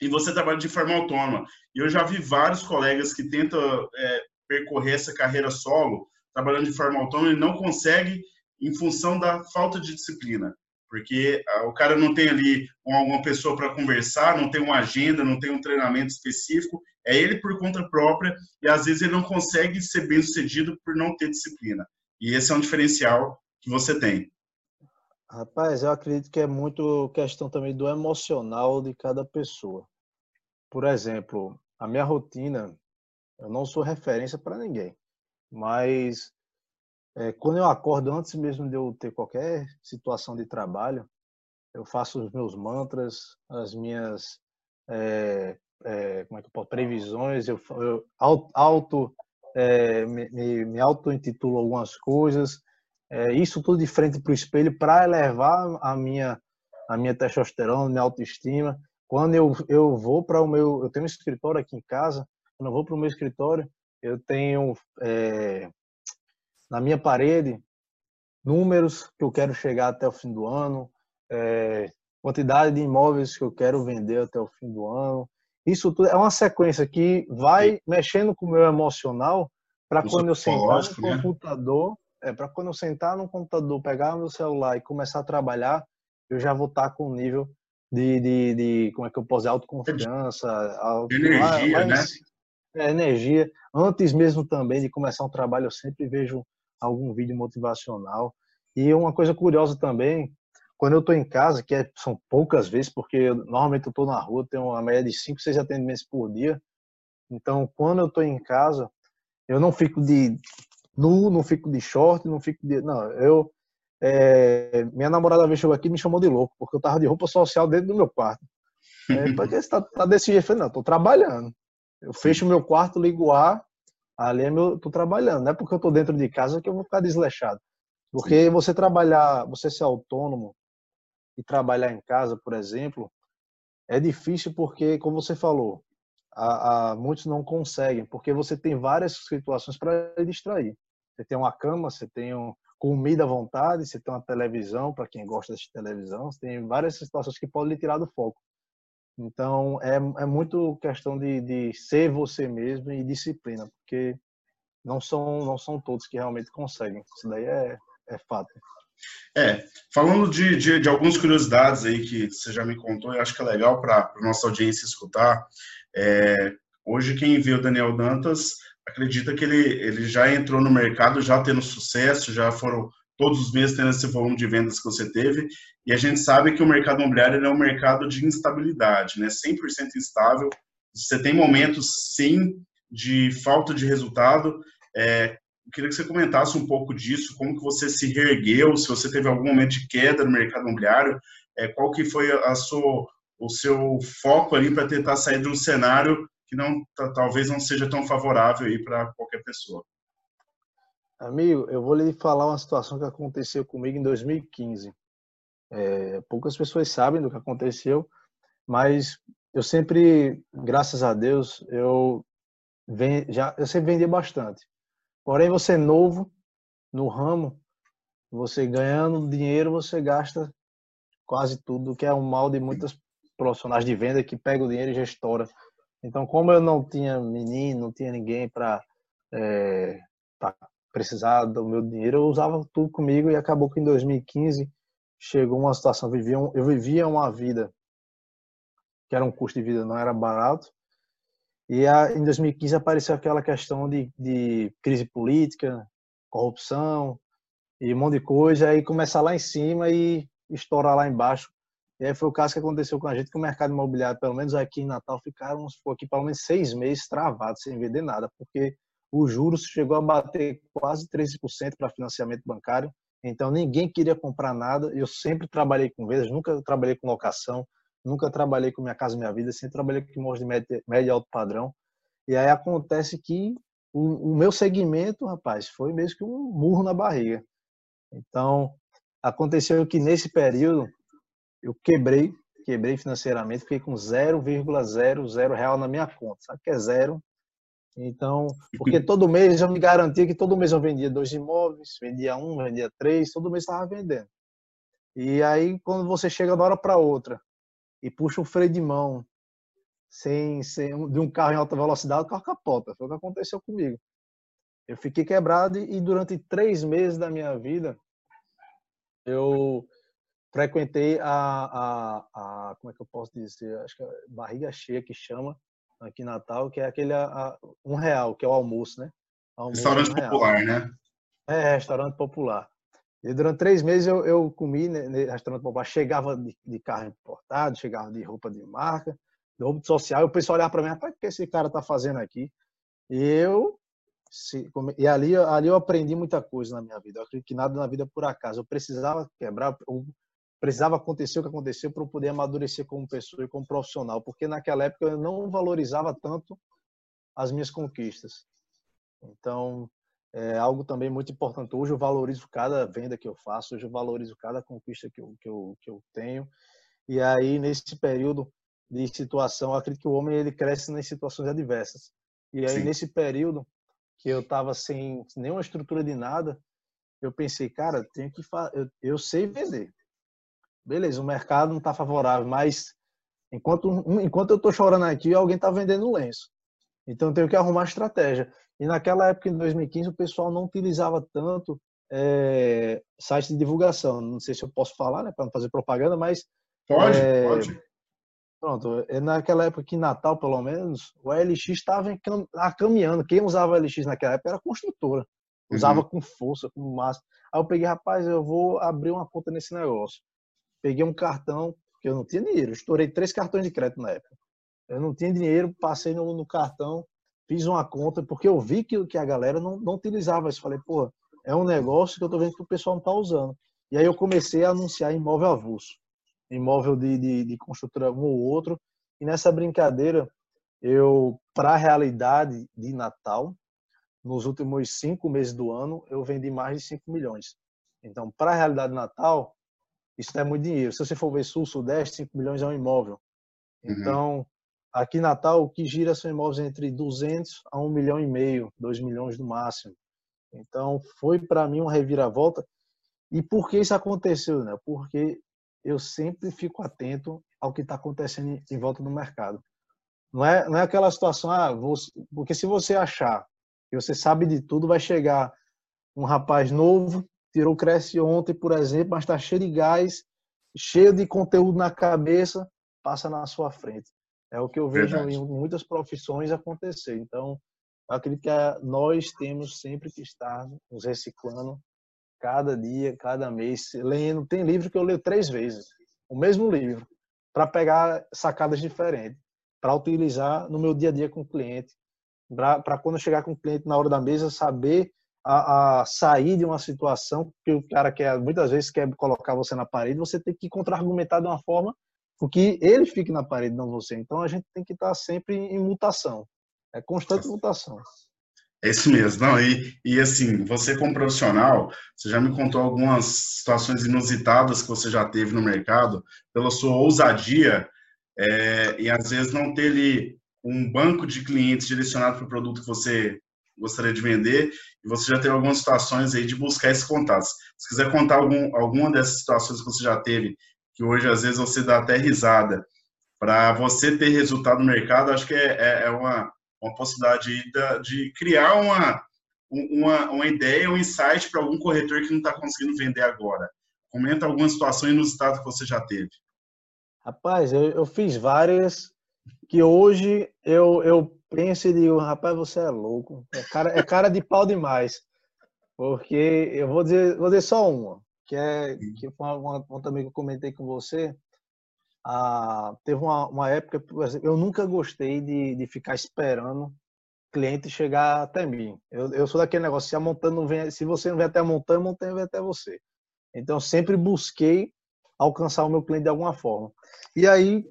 Speaker 1: e você trabalha de forma autônoma. E eu já vi vários colegas que tentam é, percorrer essa carreira solo, trabalhando de forma autônoma, e não consegue em função da falta de disciplina. Porque ah, o cara não tem ali uma pessoa para conversar, não tem uma agenda, não tem um treinamento específico, é ele por conta própria, e às vezes ele não consegue ser bem sucedido por não ter disciplina. E esse é um diferencial que você tem.
Speaker 2: Rapaz, eu acredito que é muito questão também do emocional de cada pessoa. Por exemplo, a minha rotina, eu não sou referência para ninguém, mas é, quando eu acordo, antes mesmo de eu ter qualquer situação de trabalho, eu faço os meus mantras, as minhas é, é, como é que eu posso, previsões, eu, eu auto, é, me, me auto-intitulo algumas coisas, é, isso tudo de frente para o espelho para elevar a minha, a minha testosterona, minha autoestima. Quando eu, eu vou para o meu, eu tenho um escritório aqui em casa, quando eu vou para o meu escritório, eu tenho é, na minha parede números que eu quero chegar até o fim do ano, é, quantidade de imóveis que eu quero vender até o fim do ano. Isso tudo é uma sequência que vai mexendo com o meu emocional para quando eu sentar no né? computador, é, para quando eu sentar no computador, pegar meu celular e começar a trabalhar, eu já vou estar tá com um nível de, de, de, como é que eu posso dizer, autoconfiança, auto,
Speaker 1: energia, né?
Speaker 2: É, energia. Antes mesmo também de começar um trabalho, eu sempre vejo algum vídeo motivacional. E uma coisa curiosa também, quando eu estou em casa, que é, são poucas vezes, porque eu, normalmente eu estou na rua, tenho uma média de 5, 6 atendimentos por dia. Então, quando eu estou em casa, eu não fico de nu, não fico de short, não fico de. Não, eu. É, minha namorada veio chegou aqui e me chamou de louco, porque eu tava de roupa social dentro do meu quarto. É, porque você tá, tá desse jeito? Eu falei, não, tô trabalhando. Eu fecho o meu quarto, ligo o ar, ali é meu, tô trabalhando. Não é porque eu tô dentro de casa que eu vou ficar desleixado. Porque você trabalhar, você ser autônomo e trabalhar em casa, por exemplo, é difícil porque, como você falou, a, a, muitos não conseguem, porque você tem várias situações para distrair. Você tem uma cama, você tem um, comida à vontade, você tem uma televisão, para quem gosta de televisão, você tem várias situações que podem lhe tirar do foco. Então, é, é muito questão de, de ser você mesmo e disciplina, porque não são, não são todos que realmente conseguem. Isso daí é, é fato.
Speaker 1: É, falando de, de, de, algumas curiosidades aí que você já me contou, eu acho que é legal para a nossa audiência escutar. É, hoje, quem vê o Daniel Dantas acredita que ele, ele já entrou no mercado, já tendo sucesso, já foram todos os meses tendo esse volume de vendas que você teve, e a gente sabe que o mercado imobiliário é um mercado de instabilidade, né? 100% instável. Você tem momentos, sim, de falta de resultado. É, queria que você comentasse um pouco disso, como que você se reergueu, se você teve algum momento de queda no mercado imobiliário, é, qual que foi a sua, o seu foco ali para tentar sair de um cenário que não talvez não seja tão favorável aí para qualquer pessoa.
Speaker 2: Amigo, eu vou lhe falar uma situação que aconteceu comigo em 2015. É, poucas pessoas sabem do que aconteceu, mas eu sempre, graças a Deus, eu, já, eu sempre vendi bastante. Porém, você é novo no ramo, você ganhando dinheiro, você gasta quase tudo, que é um mal de muitas profissionais de venda que pega o dinheiro e já estoura. Então, como eu não tinha menino, não tinha ninguém para é, precisar do meu dinheiro, eu usava tudo comigo e acabou que em 2015 chegou uma situação, eu vivia, eu vivia uma vida que era um custo de vida, não era barato, e a, em 2015 apareceu aquela questão de, de, crise política, corrupção e um monte de coisa, aí começar lá em cima e estourar lá embaixo. E aí foi o caso que aconteceu com a gente, que o mercado imobiliário, pelo menos aqui em Natal, ficaram aqui pelo menos seis meses travados, sem vender nada, porque o juros chegou a bater quase 13% para financiamento bancário, então ninguém queria comprar nada. Eu sempre trabalhei com vendas, nunca trabalhei com locação, nunca trabalhei com Minha Casa Minha Vida, sempre trabalhei com imóveis de médio, médio e alto padrão. E aí acontece que o, o, meu segmento, rapaz, foi mesmo que um murro na barriga. Então, aconteceu que nesse período eu quebrei, quebrei financeiramente, fiquei com 0,00 real na minha conta. Sabe que é zero? Então, porque todo mês eu me garantia que todo mês eu vendia dois imóveis, vendia um, vendia três, todo mês estava vendendo. E aí, quando você chega de uma hora para outra, e puxa o freio de mão sem, sem de um carro em alta velocidade, o carro capota. Foi o que aconteceu comigo. Eu fiquei quebrado e durante três meses da minha vida eu frequentei a, a, a como é que eu posso dizer, acho que é barriga cheia que chama aqui em Natal, que é aquele a, a, um real, que é o almoço, né?
Speaker 1: Almoço restaurante um popular, né?
Speaker 2: É, restaurante popular. E durante três meses eu, eu comi no restaurante popular, chegava de, de, carro importado, chegava de roupa de marca, de roupa social, e o pessoal olhava para mim, rapaz, o que esse cara tá fazendo aqui? E eu se, e ali, ali eu aprendi muita coisa na minha vida. Eu acredito que nada na vida é por acaso. Eu precisava quebrar, eu precisava acontecer o que aconteceu para eu poder amadurecer como pessoa e como profissional, porque naquela época eu não valorizava tanto as minhas conquistas. Então, é algo também muito importante. Hoje eu valorizo cada venda que eu faço, hoje eu valorizo cada conquista que eu, que eu, que eu tenho. E aí, nesse período de situação, eu acredito que o homem ele cresce nas situações adversas. E aí, Sim. nesse período, que eu estava sem nenhuma estrutura de nada, eu pensei, cara, tenho que eu, eu sei vender. Beleza, o mercado não está favorável, mas enquanto, enquanto eu estou chorando aqui, alguém está vendendo lenço. Então eu tenho que arrumar estratégia. E naquela época, em 2015, o pessoal não utilizava tanto é, site de divulgação. Não sei se eu posso falar, né, para não fazer propaganda, mas.
Speaker 1: Pode, é, pode.
Speaker 2: Pronto, é naquela época aqui em Natal, pelo menos, o LX estava caminhando. Quem usava LX naquela época era a construtora. Usava uhum. com força, com massa. Aí eu peguei, rapaz, eu vou abrir uma conta nesse negócio. Peguei um cartão, porque eu não tinha dinheiro. estourei três cartões de crédito na época. Eu não tinha dinheiro, passei no, no cartão, fiz uma conta, porque eu vi que, que a galera não, não utilizava isso. Falei, pô, é um negócio que eu tô vendo que o pessoal não tá usando. E aí eu comecei a anunciar imóvel avulso imóvel de, de, de construtora um ou outro. E nessa brincadeira, eu, para a realidade de Natal, nos últimos cinco meses do ano, eu vendi mais de 5 milhões. Então, para a realidade de Natal, isso é muito dinheiro. Se você for ver Sul, Sudeste, 5 milhões é um imóvel. Uhum. Então, aqui em Natal, o que gira são imóveis entre 200 a 1 milhão e meio, 2 milhões no máximo. Então, foi para mim uma reviravolta. E por que isso aconteceu? Né? Porque eu sempre fico atento ao que está acontecendo em volta do mercado. Não é, não é aquela situação, ah, você, porque se você achar que você sabe de tudo, vai chegar um rapaz novo, tirou Cresce ontem, por exemplo, mas está cheio de gás, cheio de conteúdo na cabeça, passa na sua frente. É o que eu vejo Verdade. em muitas profissões acontecer. Então, acredito que nós temos sempre que estar nos reciclando cada dia, cada mês, lendo. Tem livro que eu leio três vezes, o mesmo livro, para pegar sacadas diferentes, para utilizar no meu dia a dia com o cliente, para quando eu chegar com o cliente na hora da mesa, saber a, a, sair de uma situação que o cara quer, muitas vezes quer colocar você na parede, você tem que contra-argumentar de uma forma que ele fique na parede, não você. Então a gente tem que estar sempre em mutação, é constante mutação.
Speaker 1: É isso mesmo. Não, e, e assim, você como profissional, você já me contou algumas situações inusitadas que você já teve no mercado, pela sua ousadia, é, e às vezes não ter ali um banco de clientes direcionado para o produto que você gostaria de vender, e você já teve algumas situações aí de buscar esses contatos. Se quiser contar algum, alguma dessas situações que você já teve, que hoje às vezes você dá até risada, para você ter resultado no mercado, acho que é, é, é uma uma possibilidade de, de criar uma, uma, uma ideia, um insight para algum corretor que não está conseguindo vender agora. Comenta alguma situação inusitada que você já teve.
Speaker 2: Rapaz, eu, eu fiz várias que hoje eu, eu penso e digo, rapaz, você é louco. É cara, é cara de pau demais. Porque eu vou dizer, vou dizer só uma, que é que foi uma, uma, também que eu comentei com você, ah, teve uma, uma época, eu nunca gostei de, de ficar esperando cliente chegar até mim. Eu, eu sou daquele negócio, se a montanha não vem, se você não vem até a montanha, a montanha vem até você. Então, sempre busquei alcançar o meu cliente de alguma forma. E aí,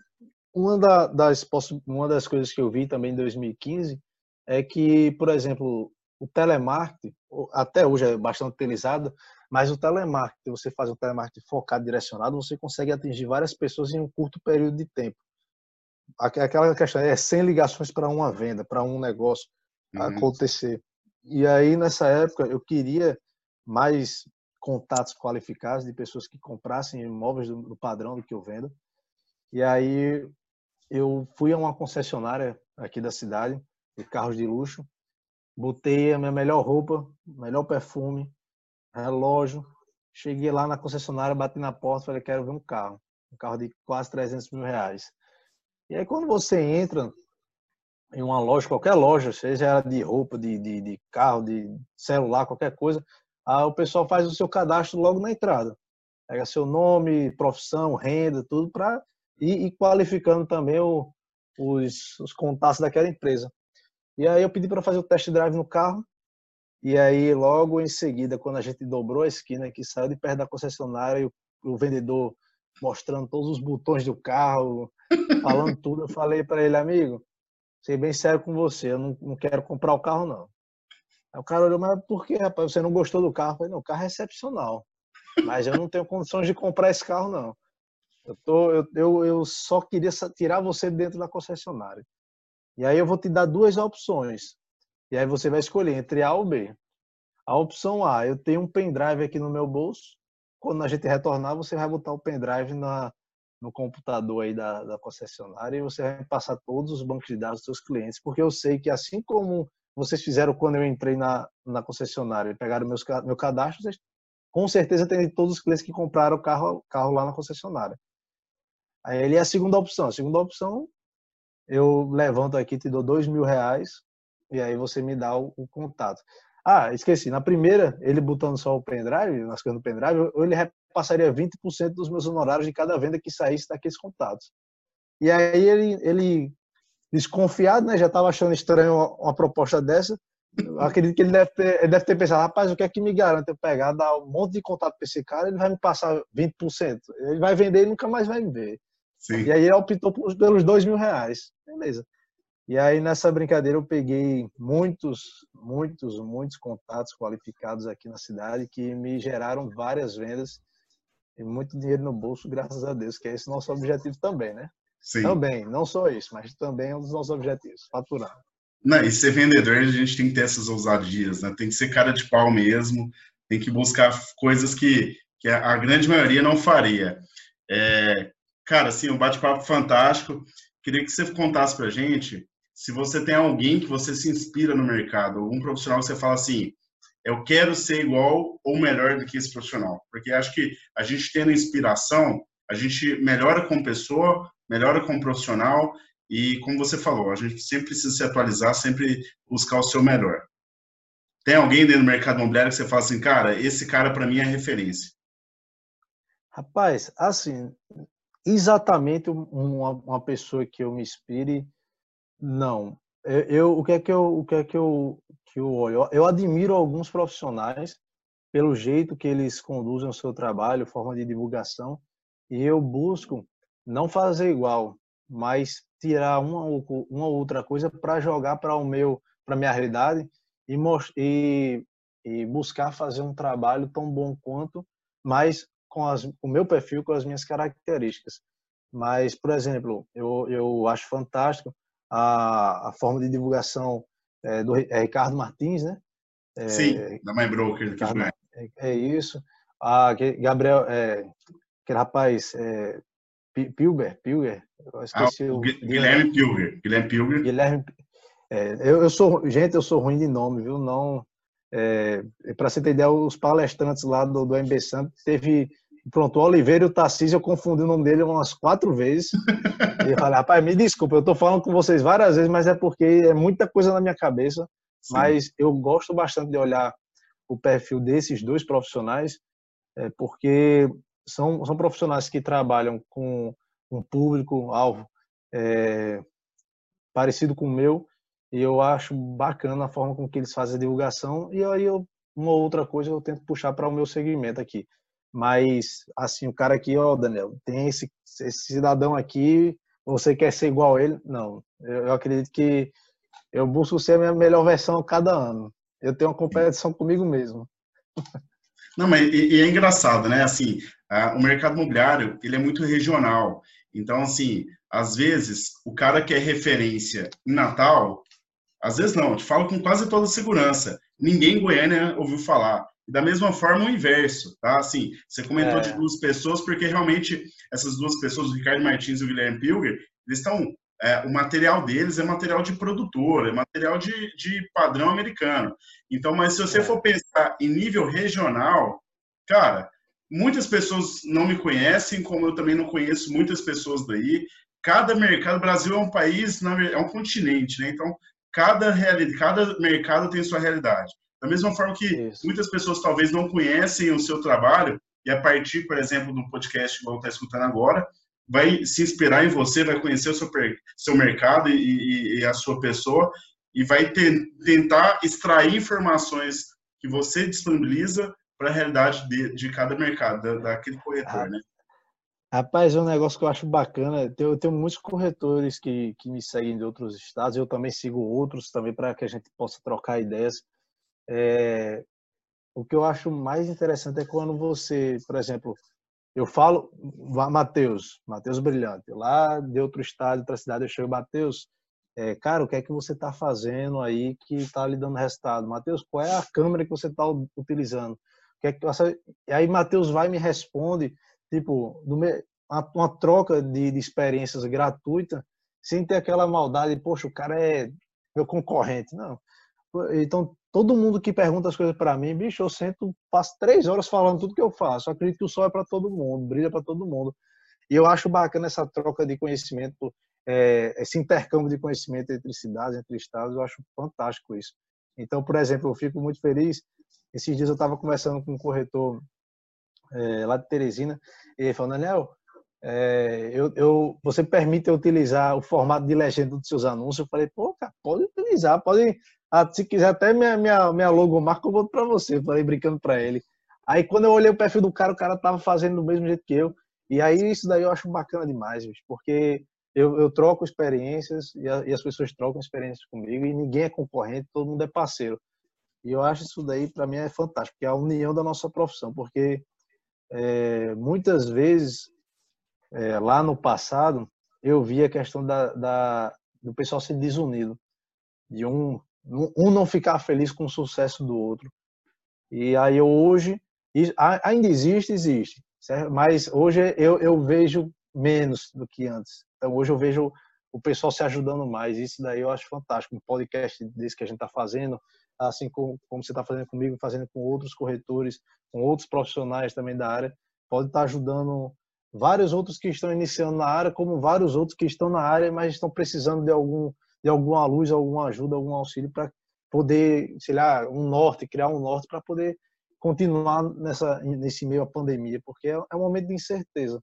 Speaker 2: uma, da, das, uma das coisas que eu vi também em 2015 é que, por exemplo, o telemarketing, até hoje é bastante utilizado, mas o telemarketing, você faz o telemarketing focado, direcionado, você consegue atingir várias pessoas em um curto período de tempo. Aquela questão é 100 ligações para uma venda, para um negócio uhum. acontecer. E aí, nessa época, eu queria mais contatos qualificados de pessoas que comprassem imóveis do, do padrão do que eu vendo. E aí, eu fui a uma concessionária aqui da cidade de carros de luxo, botei a minha melhor roupa, melhor perfume, relógio, cheguei lá na concessionária, bati na porta, falei quero ver um carro, um carro de quase 300 mil reais. E aí quando você entra em uma loja, qualquer loja, seja de roupa, de, de, de carro, de celular, qualquer coisa, aí o pessoal faz o seu cadastro logo na entrada. Pega seu nome, profissão, renda, tudo para ir, ir, qualificando também o, os, os contatos daquela empresa. E aí eu pedi para fazer o test drive no carro. E aí logo em seguida, quando a gente dobrou a esquina que saiu de perto da concessionária e o, o vendedor mostrando todos os botões do carro, falando tudo, eu falei para ele, amigo, ser bem sério com você, eu não, não quero comprar o carro não. Aí o cara olhou, mas por que, rapaz? Você não gostou do carro? Eu falei, não, o carro é excepcional. Mas eu não tenho condições de comprar esse carro, não. Eu, tô, eu, eu, eu só queria tirar você dentro da concessionária. E aí eu vou te dar duas opções. E aí você vai escolher entre A ou B. A opção A, eu tenho um pendrive aqui no meu bolso. Quando a gente retornar, você vai botar o pendrive na, no computador aí da, da concessionária e você vai passar todos os bancos de dados dos seus clientes. Porque eu sei que assim como vocês fizeram quando eu entrei na, na concessionária e pegaram meus, meu cadastro, vocês com certeza tem todos os clientes que compraram o carro, carro lá na concessionária. Aí ele é a segunda opção. A segunda opção, eu levanto aqui, te dou dois mil reais e aí você me dá o, o contato. Ah, esqueci. Na primeira, ele botando só o pendrive, nas coisas do pendrive, ele repassaria 20% dos meus honorários de cada venda que saísse daqueles contatos. E aí ele, ele desconfiado, né? Já estava achando estranho uma, uma proposta dessa. Eu acredito que ele deve, ter, ele deve ter pensado, rapaz, o que é que me garante eu pegar, dar um monte de contato para esse cara, ele vai me passar 20%. Ele vai vender e nunca mais vai me ver. Sim. E aí ele optou pelos dois mil reais. Beleza. E aí nessa brincadeira eu peguei muitos, muitos, muitos contatos qualificados aqui na cidade que me geraram várias vendas e muito dinheiro no bolso, graças a Deus, que é esse nosso objetivo também, né? Sim. Também, não só isso, mas também é um dos nossos objetivos, faturar.
Speaker 1: Não, e ser vendedor, a gente tem que ter essas ousadias, né? Tem que ser cara de pau mesmo, tem que buscar coisas que, que a grande maioria não faria. É, cara, assim, um bate-papo fantástico. Queria que você contasse pra gente se você tem alguém que você se inspira no mercado, algum profissional que você fala assim, eu quero ser igual ou melhor do que esse profissional. Porque acho que a gente tendo inspiração, a gente melhora como pessoa, melhora como profissional e, como você falou, a gente sempre precisa se atualizar, sempre buscar o seu melhor. Tem alguém dentro do mercado imobiliário que você fala assim, cara, esse cara para mim é referência?
Speaker 2: Rapaz, assim, exatamente uma, uma pessoa que eu me inspire, não. Eu, eu, o que é que eu, o que é que eu, que eu olho? Eu, admiro alguns profissionais pelo jeito que eles conduzem o seu trabalho, forma de divulgação, e eu busco não fazer igual, mas tirar uma ou uma outra coisa para jogar para o meu para minha realidade e, e, e, buscar fazer um trabalho tão bom quanto, mas com as, o meu perfil, com as minhas características. Mas, por exemplo, eu, eu acho fantástico a, a forma de divulgação é, do é, Ricardo Martins, né?
Speaker 1: É, Sim, da My Broker. Ricardo,
Speaker 2: é, é, isso. A Gabriel, é, aquele rapaz, é, Pilger, Pilger,
Speaker 1: eu esqueci ah, o Guilherme Pilger, Guilherme Pilger.
Speaker 2: Guilherme, é, eu, eu, sou, gente, eu sou ruim de nome, viu? Não, é, para você ter ideia, os palestrantes lá do, do MB Santos teve, pronto, o Oliveira e o Tarcísio, eu confundi o nome dele umas quatro vezes. e eu falei, rapaz, me desculpa, eu estou falando com vocês várias vezes, mas é porque é muita coisa na minha cabeça. Sim. Mas eu gosto bastante de olhar o perfil desses dois profissionais, é, porque são, são profissionais que trabalham com um público-alvo é, parecido com o meu, e eu acho bacana a forma com que eles fazem a divulgação, e aí eu, uma outra coisa eu tento puxar para o meu segmento aqui. Mas, assim, o cara aqui, ó, Daniel, tem esse, esse cidadão aqui, você quer ser igual a ele? Não. Eu, eu acredito que eu busco ser a minha melhor versão cada ano. Eu tenho uma competição comigo mesmo.
Speaker 1: Não, mas e, e é engraçado, né? Assim, o mercado imobiliário ele é muito regional. Então, assim, às vezes o cara que é referência em Natal, às vezes não, eu te falo com quase toda segurança. Ninguém em Goiânia ouviu falar. Da mesma forma o inverso, tá? Assim, você comentou é. de duas pessoas, porque realmente essas duas pessoas, o Ricardo Martins e o Guilherme Pilger, eles estão é, o material deles é material de produtor, é material de, de padrão americano. Então, mas se você é. for pensar em nível regional, cara, muitas pessoas não me conhecem, como eu também não conheço muitas pessoas daí. Cada mercado, o Brasil é um país, é um continente, né? Então, cada realidade, cada mercado tem sua realidade. Da mesma forma que Isso. muitas pessoas talvez não conhecem o seu trabalho, e a partir, por exemplo, do podcast que vão estar escutando agora, vai se inspirar em você, vai conhecer o seu, seu mercado e, e, e a sua pessoa, e vai te, tentar extrair informações que você disponibiliza para a realidade de, de, cada mercado, da, daquele corretor, né?
Speaker 2: Rapaz, é um negócio que eu acho bacana. Eu tenho muitos corretores que, que me seguem de outros estados, eu também sigo outros também para que a gente possa trocar ideias. É, o que eu acho mais interessante é quando você, por exemplo, eu falo, Matheus, Matheus Brilhante, lá de outro estado, outra cidade, eu chego, Matheus, é, cara, o que é que você está fazendo aí que está lhe dando resultado? Matheus, qual é a câmera que você está utilizando? Que é que você... Aí Matheus vai e me responde, tipo, uma troca de, de experiências gratuita, sem ter aquela maldade, poxa, o cara é meu concorrente. Não. Então, todo mundo que pergunta as coisas para mim, bicho, eu sento, passo três horas falando tudo que eu faço. Eu acredito que o sol é para todo mundo, brilha para todo mundo. E eu acho bacana essa troca de conhecimento, é, esse intercâmbio de conhecimento entre cidades, entre estados, eu acho fantástico isso. Então, por exemplo, eu fico muito feliz. Esses dias eu estava conversando com um corretor é, lá de Teresina, e ele falou, Daniel, é, eu, eu, você permite utilizar o formato de legenda dos seus anúncios? Eu falei, pô, cara, pode utilizar, pode ah, se quiser até minha, minha, minha logomarca, eu vou para você. Falei brincando para ele. Aí quando eu olhei o perfil do cara, o cara tava fazendo do mesmo jeito que eu. E aí isso daí eu acho bacana demais, bicho, porque eu, eu troco experiências e, a, e, as pessoas trocam experiências comigo e ninguém é concorrente, todo mundo é parceiro. E eu acho isso daí para mim é fantástico, que é a união da nossa profissão, porque é, muitas vezes é, lá no passado eu vi a questão da, da, do pessoal ser desunido, de um um não ficar feliz com o sucesso do outro. E aí hoje, ainda existe, existe, certo? mas hoje eu, eu vejo menos do que antes. Então hoje eu vejo o pessoal se ajudando mais. Isso daí eu acho fantástico. Um podcast desse que a gente está fazendo, assim como, como você está fazendo comigo, fazendo com outros corretores, com outros profissionais também da área, pode estar tá ajudando vários outros que estão iniciando na área, como vários outros que estão na área, mas estão precisando de algum de alguma luz, alguma ajuda, algum auxílio para poder, sei lá, um norte, criar um norte para poder continuar nessa, nesse meio à pandemia, porque é, é um momento de incerteza.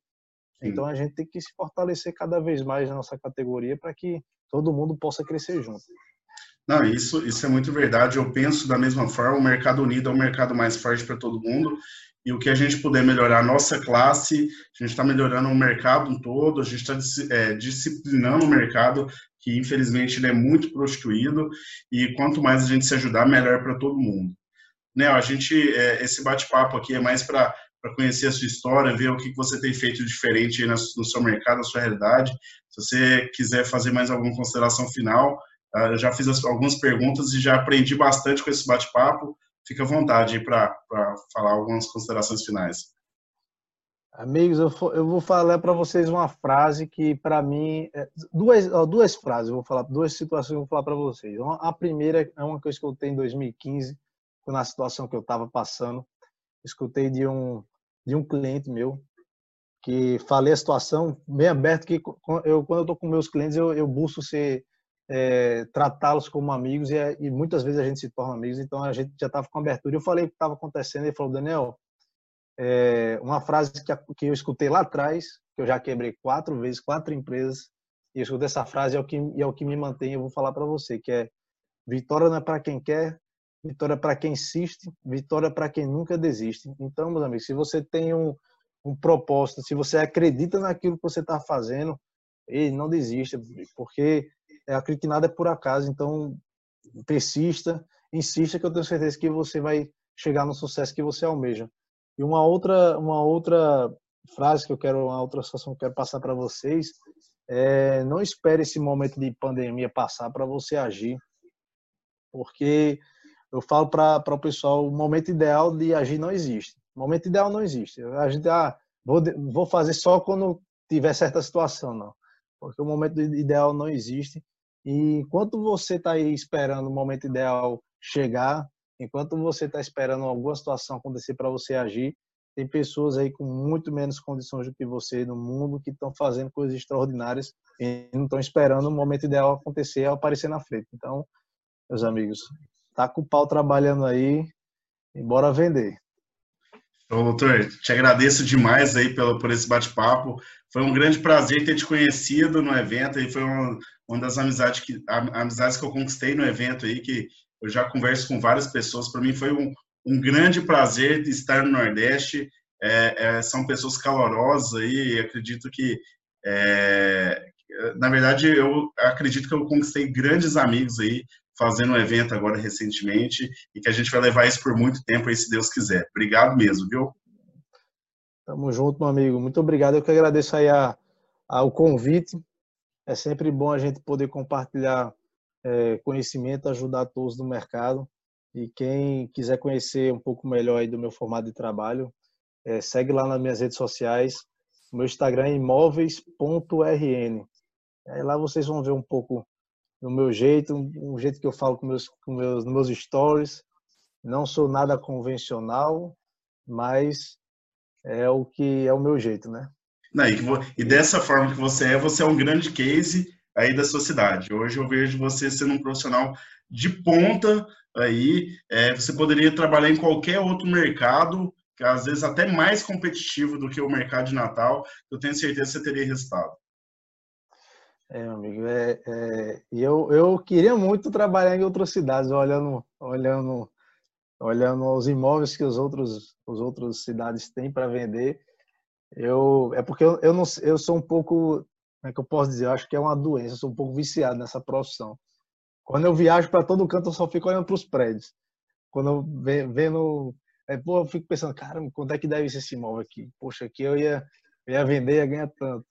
Speaker 2: Sim. Então a gente tem que se fortalecer cada vez mais na nossa categoria para que todo mundo possa crescer junto.
Speaker 1: Não, isso, isso é muito verdade. Eu penso da mesma forma. O mercado unido é um mercado mais forte para todo mundo. E o que a gente puder melhorar a nossa classe, a gente está melhorando o mercado todo, a gente está é, disciplinando o mercado que infelizmente ele é muito prostituído e quanto mais a gente se ajudar, melhor para todo mundo. Né, a gente, é, esse bate-papo aqui é mais para conhecer a sua história, ver o que você tem feito diferente no seu mercado, na sua realidade. Se você quiser fazer mais alguma consideração final, ah, eu já fiz algumas perguntas e já aprendi bastante com esse bate-papo. Fica à vontade para falar algumas considerações finais.
Speaker 2: Amigos, eu, eu vou falar para vocês uma frase que, para mim, é, duas, duas frases, vou falar, duas situações eu vou falar para vocês. A primeira é uma que eu escutei em 2015, na situação que eu estava passando. Escutei de um, de um cliente meu, que falei a situação bem aberto, que eu, quando eu estou com meus clientes, eu, eu busco ser, é, tratá-los como amigos e, e, muitas vezes a gente se torna amigos, então a gente já estava com abertura. Eu falei o que estava acontecendo, ele falou, Daniel, é, uma frase que, que eu escutei lá atrás, que eu já quebrei quatro vezes, quatro empresas, e eu escutei essa frase, é o que, é o que me mantém, eu vou falar para você, que é vitória não é para quem quer, vitória é para quem insiste, vitória é para quem nunca desiste. Então, meus amigos, se você tem um, um propósito, se você acredita naquilo que você está fazendo, ei, não desista, porque é, acredito que nada é por acaso, então persista, insista que eu tenho certeza que você vai chegar no sucesso que você almeja. E uma outra, uma outra frase que eu quero, uma outra situação que eu quero passar para vocês é não espere esse momento de pandemia passar para você agir, porque eu falo para o pessoal, o momento ideal de agir não existe. O momento ideal não existe. A gente, ah, vou, vou fazer só quando tiver certa situação, não. porque o momento ideal não existe. E enquanto você está aí esperando o momento ideal chegar, enquanto você está esperando alguma situação acontecer para você agir, tem pessoas aí com muito menos condições do que você no mundo que estão fazendo coisas extraordinárias e não estão esperando o momento ideal acontecer aparecer na frente. Então, meus amigos, tá com o pau trabalhando aí e bora vender.
Speaker 1: Ô, doutor, te agradeço demais aí pelo, por esse bate-papo. Foi um grande prazer ter te conhecido no evento e foi uma, uma das amizades que, amizades que eu conquistei no evento aí, que eu já converso com várias pessoas. Para mim foi um, um grande prazer estar no Nordeste. É, é, são pessoas calorosas e acredito que, é, na verdade, eu acredito que eu conquistei grandes amigos aí fazendo um evento agora recentemente e que a gente vai levar isso por muito tempo aí, se Deus quiser. Obrigado mesmo, viu?
Speaker 2: Tamo junto, meu amigo. Muito obrigado. Eu que agradeço aí a, a, o convite. É sempre bom a gente poder compartilhar é, conhecimento, ajudar todos no mercado. E quem quiser conhecer um pouco melhor do meu formato de trabalho, é, segue lá nas minhas redes sociais. O meu Instagram é imóveis.rn. Aí lá vocês vão ver um pouco do meu jeito, um, jeito que eu falo com meus, com meus, meus stories. Não sou nada convencional, mas é o que é o meu jeito, né?
Speaker 1: Não, e, e, dessa forma que você é, você é um grande case aí da sociedade. Hoje eu vejo você sendo um profissional de ponta aí. É, você poderia trabalhar em qualquer outro mercado, que às vezes até mais competitivo do que o mercado de Natal. Eu tenho certeza que você teria resultado.
Speaker 2: É, amigo, é, é, eu, eu queria muito trabalhar em outras cidades, olhando, olhando, olhando os imóveis que os outros, os outros cidades têm para vender. Eu, é porque eu, eu, não, eu sou um pouco, como é que eu posso dizer? Eu acho que é uma doença, eu sou um pouco viciado nessa profissão. Quando eu viajo para todo canto, eu só fico olhando para os prédios. Quando eu vendo, é, pô, eu fico pensando, cara, quanto é que deve ser esse imóvel aqui? Poxa, aqui eu ia, eu ia vender, ia ganhar tanto.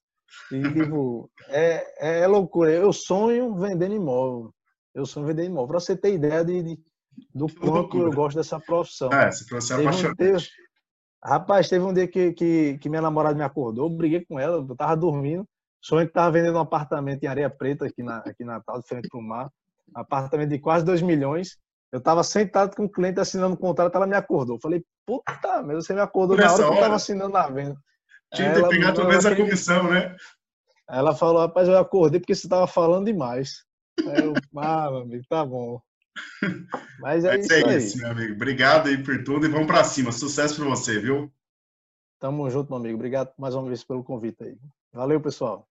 Speaker 2: E, tipo, é, é loucura. Eu sonho vendendo imóvel. Eu sonho vendendo imóvel. Para você ter ideia de, de do quanto eu gosto dessa profissão.
Speaker 1: É, essa profissão é apaixonante. Teve,
Speaker 2: rapaz, teve um dia que, que, que, minha namorada me acordou, eu briguei com ela, eu tava dormindo. Sonho que tava vendendo um apartamento em Areia Preta, aqui, na, aqui em Natal, de frente para o mar. Um apartamento de quase 2 milhões. Eu tava sentado com o um cliente assinando o contrato, ela me acordou. Falei, puta, mas você me acordou na hora, hora que eu tava assinando a venda.
Speaker 1: Tinha que pegar pelo menos a comissão, né?
Speaker 2: Ela falou, rapaz, eu acordei porque você estava falando demais. Aí eu, ah, meu amigo, tá bom. Mas é, Mas isso, é isso
Speaker 1: meu amigo. Obrigado aí por tudo e vamos para cima. Sucesso para você, viu?
Speaker 2: Tamo junto, meu amigo. Obrigado mais uma vez pelo convite aí. Valeu, pessoal.